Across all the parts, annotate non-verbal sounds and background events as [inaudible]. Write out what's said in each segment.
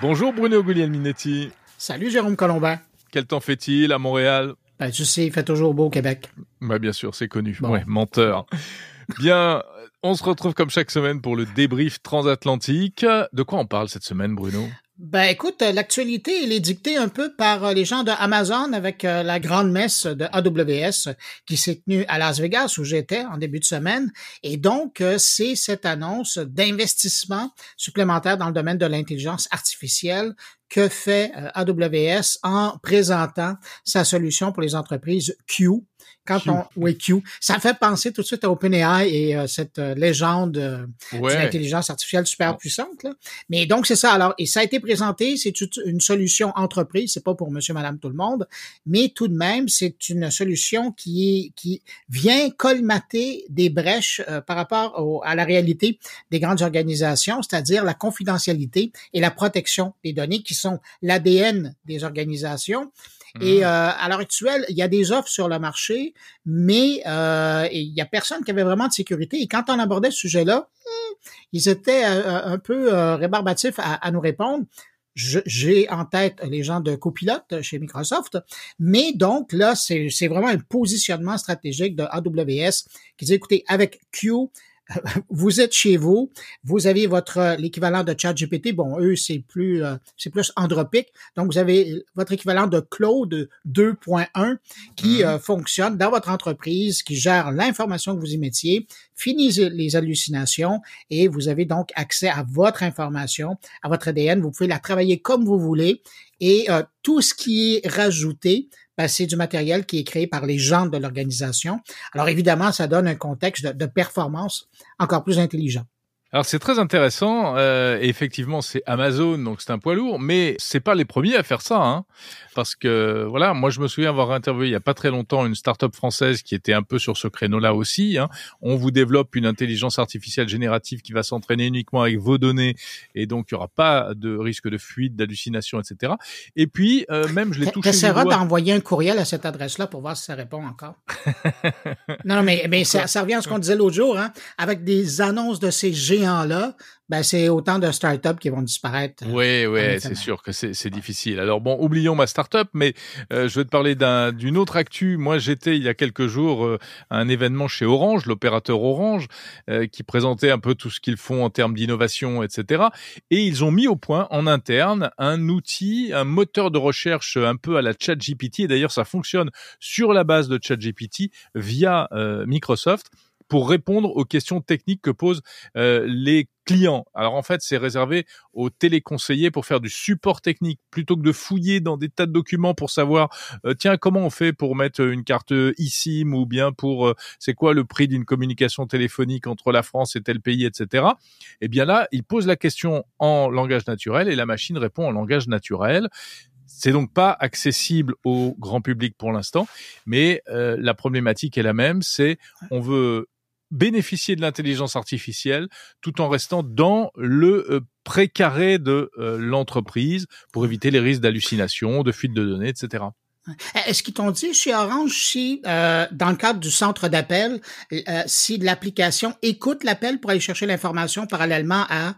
Bonjour Bruno Guglielminetti. Salut Jérôme Colombin. Quel temps fait-il à Montréal? Ben, tu sais, il fait toujours beau au Québec. Bah bien sûr, c'est connu. Ouais, menteur. Bien, on se retrouve comme chaque semaine pour le débrief transatlantique. De quoi on parle cette semaine, Bruno? Ben écoute, l'actualité elle est dictée un peu par les gens de Amazon avec euh, la grande messe de AWS qui s'est tenue à Las Vegas où j'étais en début de semaine. Et donc euh, c'est cette annonce d'investissement supplémentaire dans le domaine de l'intelligence artificielle que fait euh, AWS en présentant sa solution pour les entreprises Q. Quand on oui Q, ça fait penser tout de suite à OpenAI et euh, cette euh, légende euh, Ouais. d'intelligence artificielle super puissante. Là. Mais donc c'est ça. Alors et ça a été présenté, c'est une- solution entreprise, c'est pas pour Monsieur, Madame, tout le monde, mais tout de même c'est une solution qui est qui vient colmater des brèches euh, par rapport au- à la réalité des grandes organisations, c'est-à-dire la confidentialité et la protection des données qui sont l'ADN des organisations. Et euh, à l'heure actuelle, il y a des offres sur le marché, mais euh, il y a personne qui avait vraiment de sécurité. Et quand on abordait ce sujet-là, hmm, ils étaient euh, un peu euh, rébarbatifs à, à nous répondre. J'ai en tête les gens de copilote chez Microsoft, mais donc là, c'est c'est vraiment un positionnement stratégique de AWS qui dit, écoutez, avec Q, vous êtes chez vous, vous avez votre euh, l'équivalent de ChatGPT. Bon, eux c'est plus euh, c'est plus andropique. Donc vous avez votre équivalent de Claude 2.1 qui euh, fonctionne dans votre entreprise, qui gère l'information que vous y finit les hallucinations et vous avez donc accès à votre information, à votre ADN. Vous pouvez la travailler comme vous voulez et euh, tout ce qui est rajouté ben, c'est du matériel qui est créé par les gens de l'organisation. Alors évidemment, ça donne un contexte de performance encore plus intelligent. Alors c'est très intéressant. Euh, et effectivement, c'est Amazon, donc c'est un poids lourd, mais c'est pas les premiers à faire ça, hein, parce que voilà, moi je me souviens avoir interviewé il y a pas très longtemps une start-up française qui était un peu sur ce créneau-là aussi. Hein. On vous développe une intelligence artificielle générative qui va s'entraîner uniquement avec vos données, et donc il y aura pas de risque de fuite, d'hallucination, etc. Et puis euh, même je l'ai touché. T'essaieras d'envoyer un courriel à cette adresse-là pour voir si ça répond encore. [laughs] non, mais, mais ça, ça revient à ce qu'on disait l'autre jour, hein. Avec des annonces de ces géants-là, ben c'est autant de startups qui vont disparaître. Oui, oui, effet, c'est sûr que c'est difficile. Alors bon, oublions ma start-up, mais euh, je vais te parler d'un- d'une autre actu. Moi, j'étais il y a quelques jours euh, à un événement chez Orange, l'opérateur Orange, euh, qui présentait un peu tout ce qu'ils font en termes d'innovation, etc. Et ils ont mis au point en interne un outil, un moteur de recherche un peu à la ChatGPT. Et d'ailleurs, ça fonctionne sur la base de ChatGPT via euh, Microsoft pour répondre aux questions techniques que posent euh, les clients. Alors en fait, c'est réservé aux téléconseillers pour faire du support technique plutôt que de fouiller dans des tas de documents pour savoir euh, tiens comment on fait pour mettre une carte eSIM ou bien pour euh, c'est quoi le prix d'une communication téléphonique entre la France et tel pays etc. Eh bien là, il pose la question en langage naturel et la machine répond en langage naturel. C'est donc pas accessible au grand public pour l'instant, mais euh, la problématique est la même, c'est on veut bénéficier de l'intelligence artificielle tout en restant dans le euh, précaré de euh, l'entreprise pour éviter les risques d'hallucination, de fuite de données, etc. Est-ce qu'ils t'ont dit chez Orange si, euh, dans le cadre du centre d'appel, si l'application écoute l'appel pour aller chercher l'information parallèlement à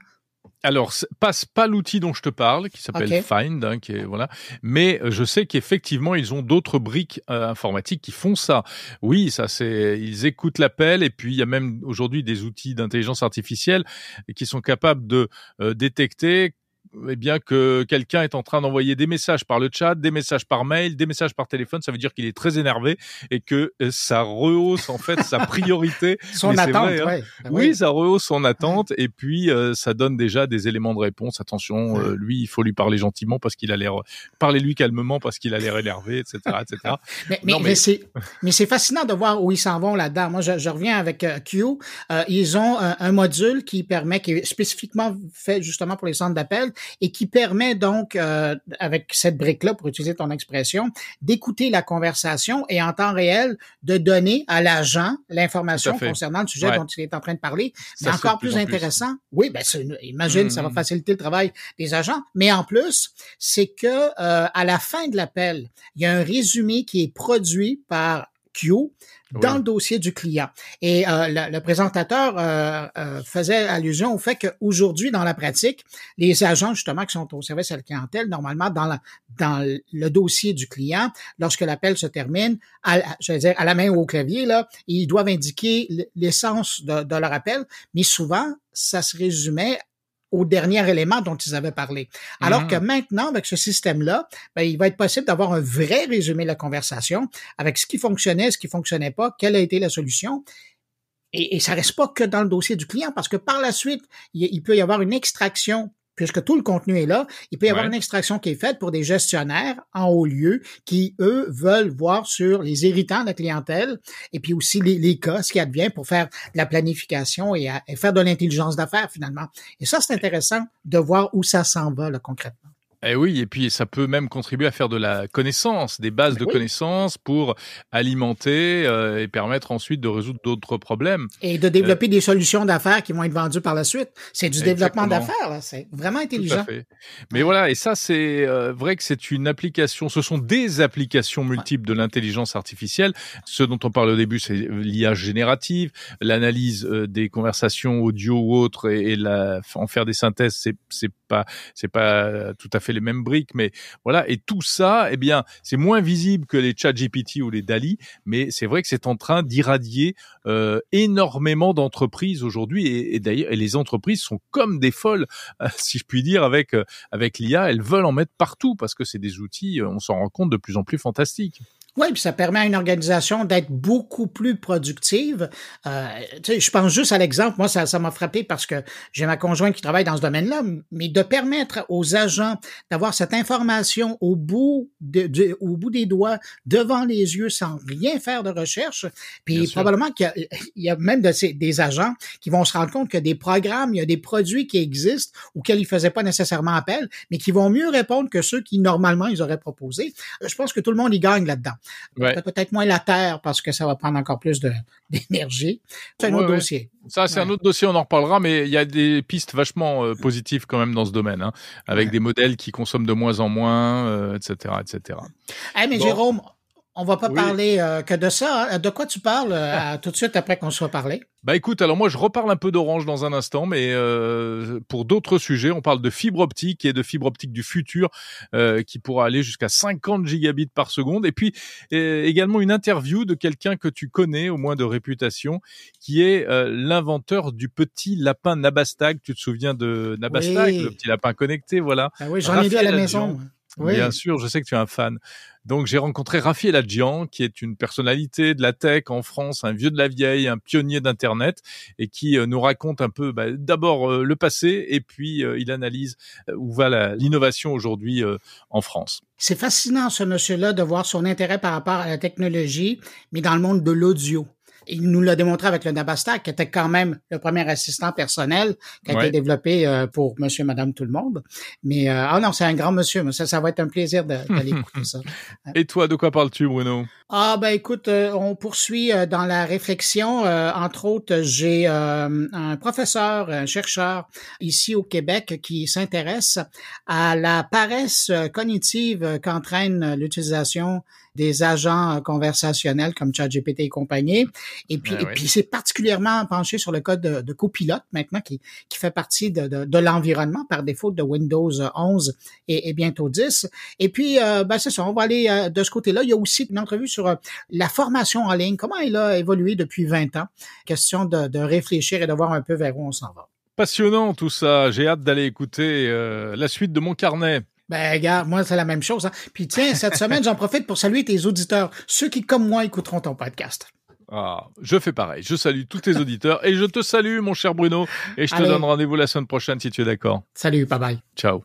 Alors, c'est pas, l'outil dont je te parle, qui s'appelle. Find, hein, qui est, voilà. Mais euh, je sais qu'effectivement, ils ont d'autres briques euh, informatiques qui font ça. Oui, ça c'est, ils écoutent l'appel et puis il y a même aujourd'hui des outils d'intelligence artificielle qui sont capables de euh, détecter eh bien que quelqu'un est en train d'envoyer des messages par le chat, des messages par mail, des messages par téléphone, ça veut dire qu'il est très énervé et que euh, ça rehausse en fait sa [laughs] priorité son Mais attente. vrai, hein. ouais. Ben oui, ça rehausse son attente et puis euh, ça donne déjà des éléments de réponse. Attention, euh, lui, il faut lui parler gentiment parce qu'il a l'air, parlez-lui calmement parce qu'il a l'air énervé, etc., etc. [laughs] Mais, mais, mais [laughs] mais- c'est fascinant de voir où ils s'en vont là-dedans. Moi, je, je reviens avec euh, Q. Ils ont un, un module qui permet, qui est spécifiquement fait justement pour les centres d'appel et qui permet donc, euh, avec cette brique-là, pour utiliser ton expression, d'écouter la conversation et en temps réel de donner à l'agent l'information concernant le sujet Ouais. dont il est en train de parler. Mais c'est encore plus plus en plus. intéressant, oui, ben imagine, ça va Mhm. faciliter le travail des agents. Mais en plus, c'est que euh, à la fin de l'appel, il y a un résumé qui est produit par dans le dossier du client. Et euh, le, présentateur euh, euh, faisait allusion au fait qu'aujourd'hui, dans la pratique, les agents justement qui sont au service à la clientèle, normalement dans, la, dans le dossier du client, lorsque l'appel se termine, à, je veux dire à la main ou au clavier, là, ils doivent indiquer l'essence de, de leur appel, mais souvent, ça se résumait au dernier élément dont ils avaient parlé. Alors que mmh. maintenant, avec ce système-là, ben, il va être possible d'avoir un vrai résumé de la conversation avec ce qui fonctionnait, ce qui fonctionnait pas, quelle a été la solution. Et, et ça reste pas que dans le dossier du client, parce que par la suite, il peut y avoir une extraction puisque tout le contenu est là, il peut y avoir une extraction qui est faite pour des gestionnaires en haut lieu qui, eux, veulent voir sur les irritants de la clientèle et puis aussi les, cas, ce qui advient pour faire de la planification et, et faire de l'intelligence d'affaires finalement. Et ça, c'est intéressant de voir où ça s'en va là, concrètement. Eh oui, et puis ça peut même contribuer à faire de la connaissance, des bases de connaissances pour alimenter euh, et permettre ensuite de résoudre d'autres problèmes. Et de développer euh, des solutions d'affaires qui vont être vendues par la suite. C'est du développement d'affaires, là. C'est vraiment intelligent. Tout à fait. Mais voilà, et ça, c'est euh, vrai que c'est une application, ce sont des applications multiples de l'intelligence artificielle. Ce dont on parle au début, c'est l'IA générative, l'analyse des conversations audio ou autres et, la, en faire des synthèses, c'est pas, c'est pas tout à fait les mêmes briques, mais voilà. Et tout ça, eh bien, c'est moins visible que les Chat GPT ou les DALI, mais c'est vrai que c'est en train d'irradier euh, énormément d'entreprises aujourd'hui. Et, d'ailleurs, les entreprises sont comme des folles, [laughs] si je puis dire, avec euh, avec l'IA. Elles veulent en mettre partout parce que c'est des outils, on s'en rend compte, de plus en plus fantastiques. Oui, puis ça permet à une organisation d'être beaucoup plus productive. Euh, je pense juste à l'exemple, moi ça ça m'a frappé parce que j'ai ma conjointe qui travaille dans ce domaine-là, mais de permettre aux agents d'avoir cette information au bout de, au bout des doigts, devant les yeux, sans rien faire de recherche. Puis probablement qu'il y, a même de ces, des agents qui vont se rendre compte que des programmes, il y a des produits qui existent auxquels ils faisaient pas nécessairement appel, mais qui vont mieux répondre que ceux qui normalement ils auraient proposé. Je pense que tout le monde y gagne là-dedans. Peut-être moins la terre parce que ça va prendre encore plus [laughs] d'énergie. C'est un autre dossier. Ça, c'est un autre dossier, on en reparlera, mais il y a des pistes vachement euh, positives quand même dans ce domaine, hein, avec des modèles qui consomment de moins en moins, etc., etc. Eh, mais Jérôme, on va pas parler euh, que de ça. Hein. De quoi tu parles euh, tout de suite après qu'on soit parlé? Bah écoute, alors moi je reparle un peu d'Orange dans un instant, mais euh, pour d'autres sujets, on parle de fibre optique et de fibre optique du futur qui pourra aller jusqu'à 50 gigabits par seconde. Et puis également une interview de quelqu'un que tu connais, au moins de réputation, qui est l'inventeur du petit lapin Nabastag. Tu te souviens de Nabastag, le petit lapin connecté, voilà. Ah oui, j'en ai vu à la maison. Bien sûr, je sais que tu es un fan. Donc j'ai rencontré Raphaël Adjian, qui est une personnalité de la tech en France, un vieux de la vieille, un pionnier d'Internet, et qui euh, nous raconte un peu bah, d'abord euh, le passé, et puis euh, il analyse où va l'innovation aujourd'hui en France. C'est fascinant ce monsieur-là de voir son intérêt par rapport à la technologie, mais dans le monde de l'audio il nous l'a démontré avec le Nabastak, qui était quand même le premier assistant personnel qui a été développé euh, pour Monsieur, Madame, tout le monde. Mais euh, ah non, c'est un grand monsieur. Mais ça, ça va être un plaisir d'aller [laughs] écouter ça. Et toi, de quoi parles-tu, Bruno? Ah ben écoute, euh, on poursuit dans la réflexion. entre autres, j'ai un professeur, un chercheur ici au Québec qui s'intéresse à la paresse cognitive qu'entraîne l'utilisation des agents conversationnels comme ChatGPT et compagnie. Et puis, ben et puis c'est particulièrement penché sur le code de, de copilote maintenant qui, qui fait partie de, de, de l'environnement par défaut de Windows 11 et, et bientôt 10. Et puis, euh, ben c'est ça, on va aller euh, de ce côté-là. Il y a aussi une entrevue sur euh, la formation en ligne, comment elle a évolué depuis 20 ans? Question de, de réfléchir et de voir un peu vers où on s'en va. Passionnant tout ça. J'ai hâte d'aller écouter la suite de mon carnet. Ben, regarde, moi, c'est la même chose. Hein. Puis tiens, cette [laughs] semaine, j'en profite pour saluer tes auditeurs, ceux qui, comme moi, écouteront ton podcast. Ah, je fais pareil. Je salue tous tes auditeurs et je te salue, mon cher Bruno. Et je te donne rendez-vous la semaine prochaine si tu es d'accord. Salut, bye bye. Ciao.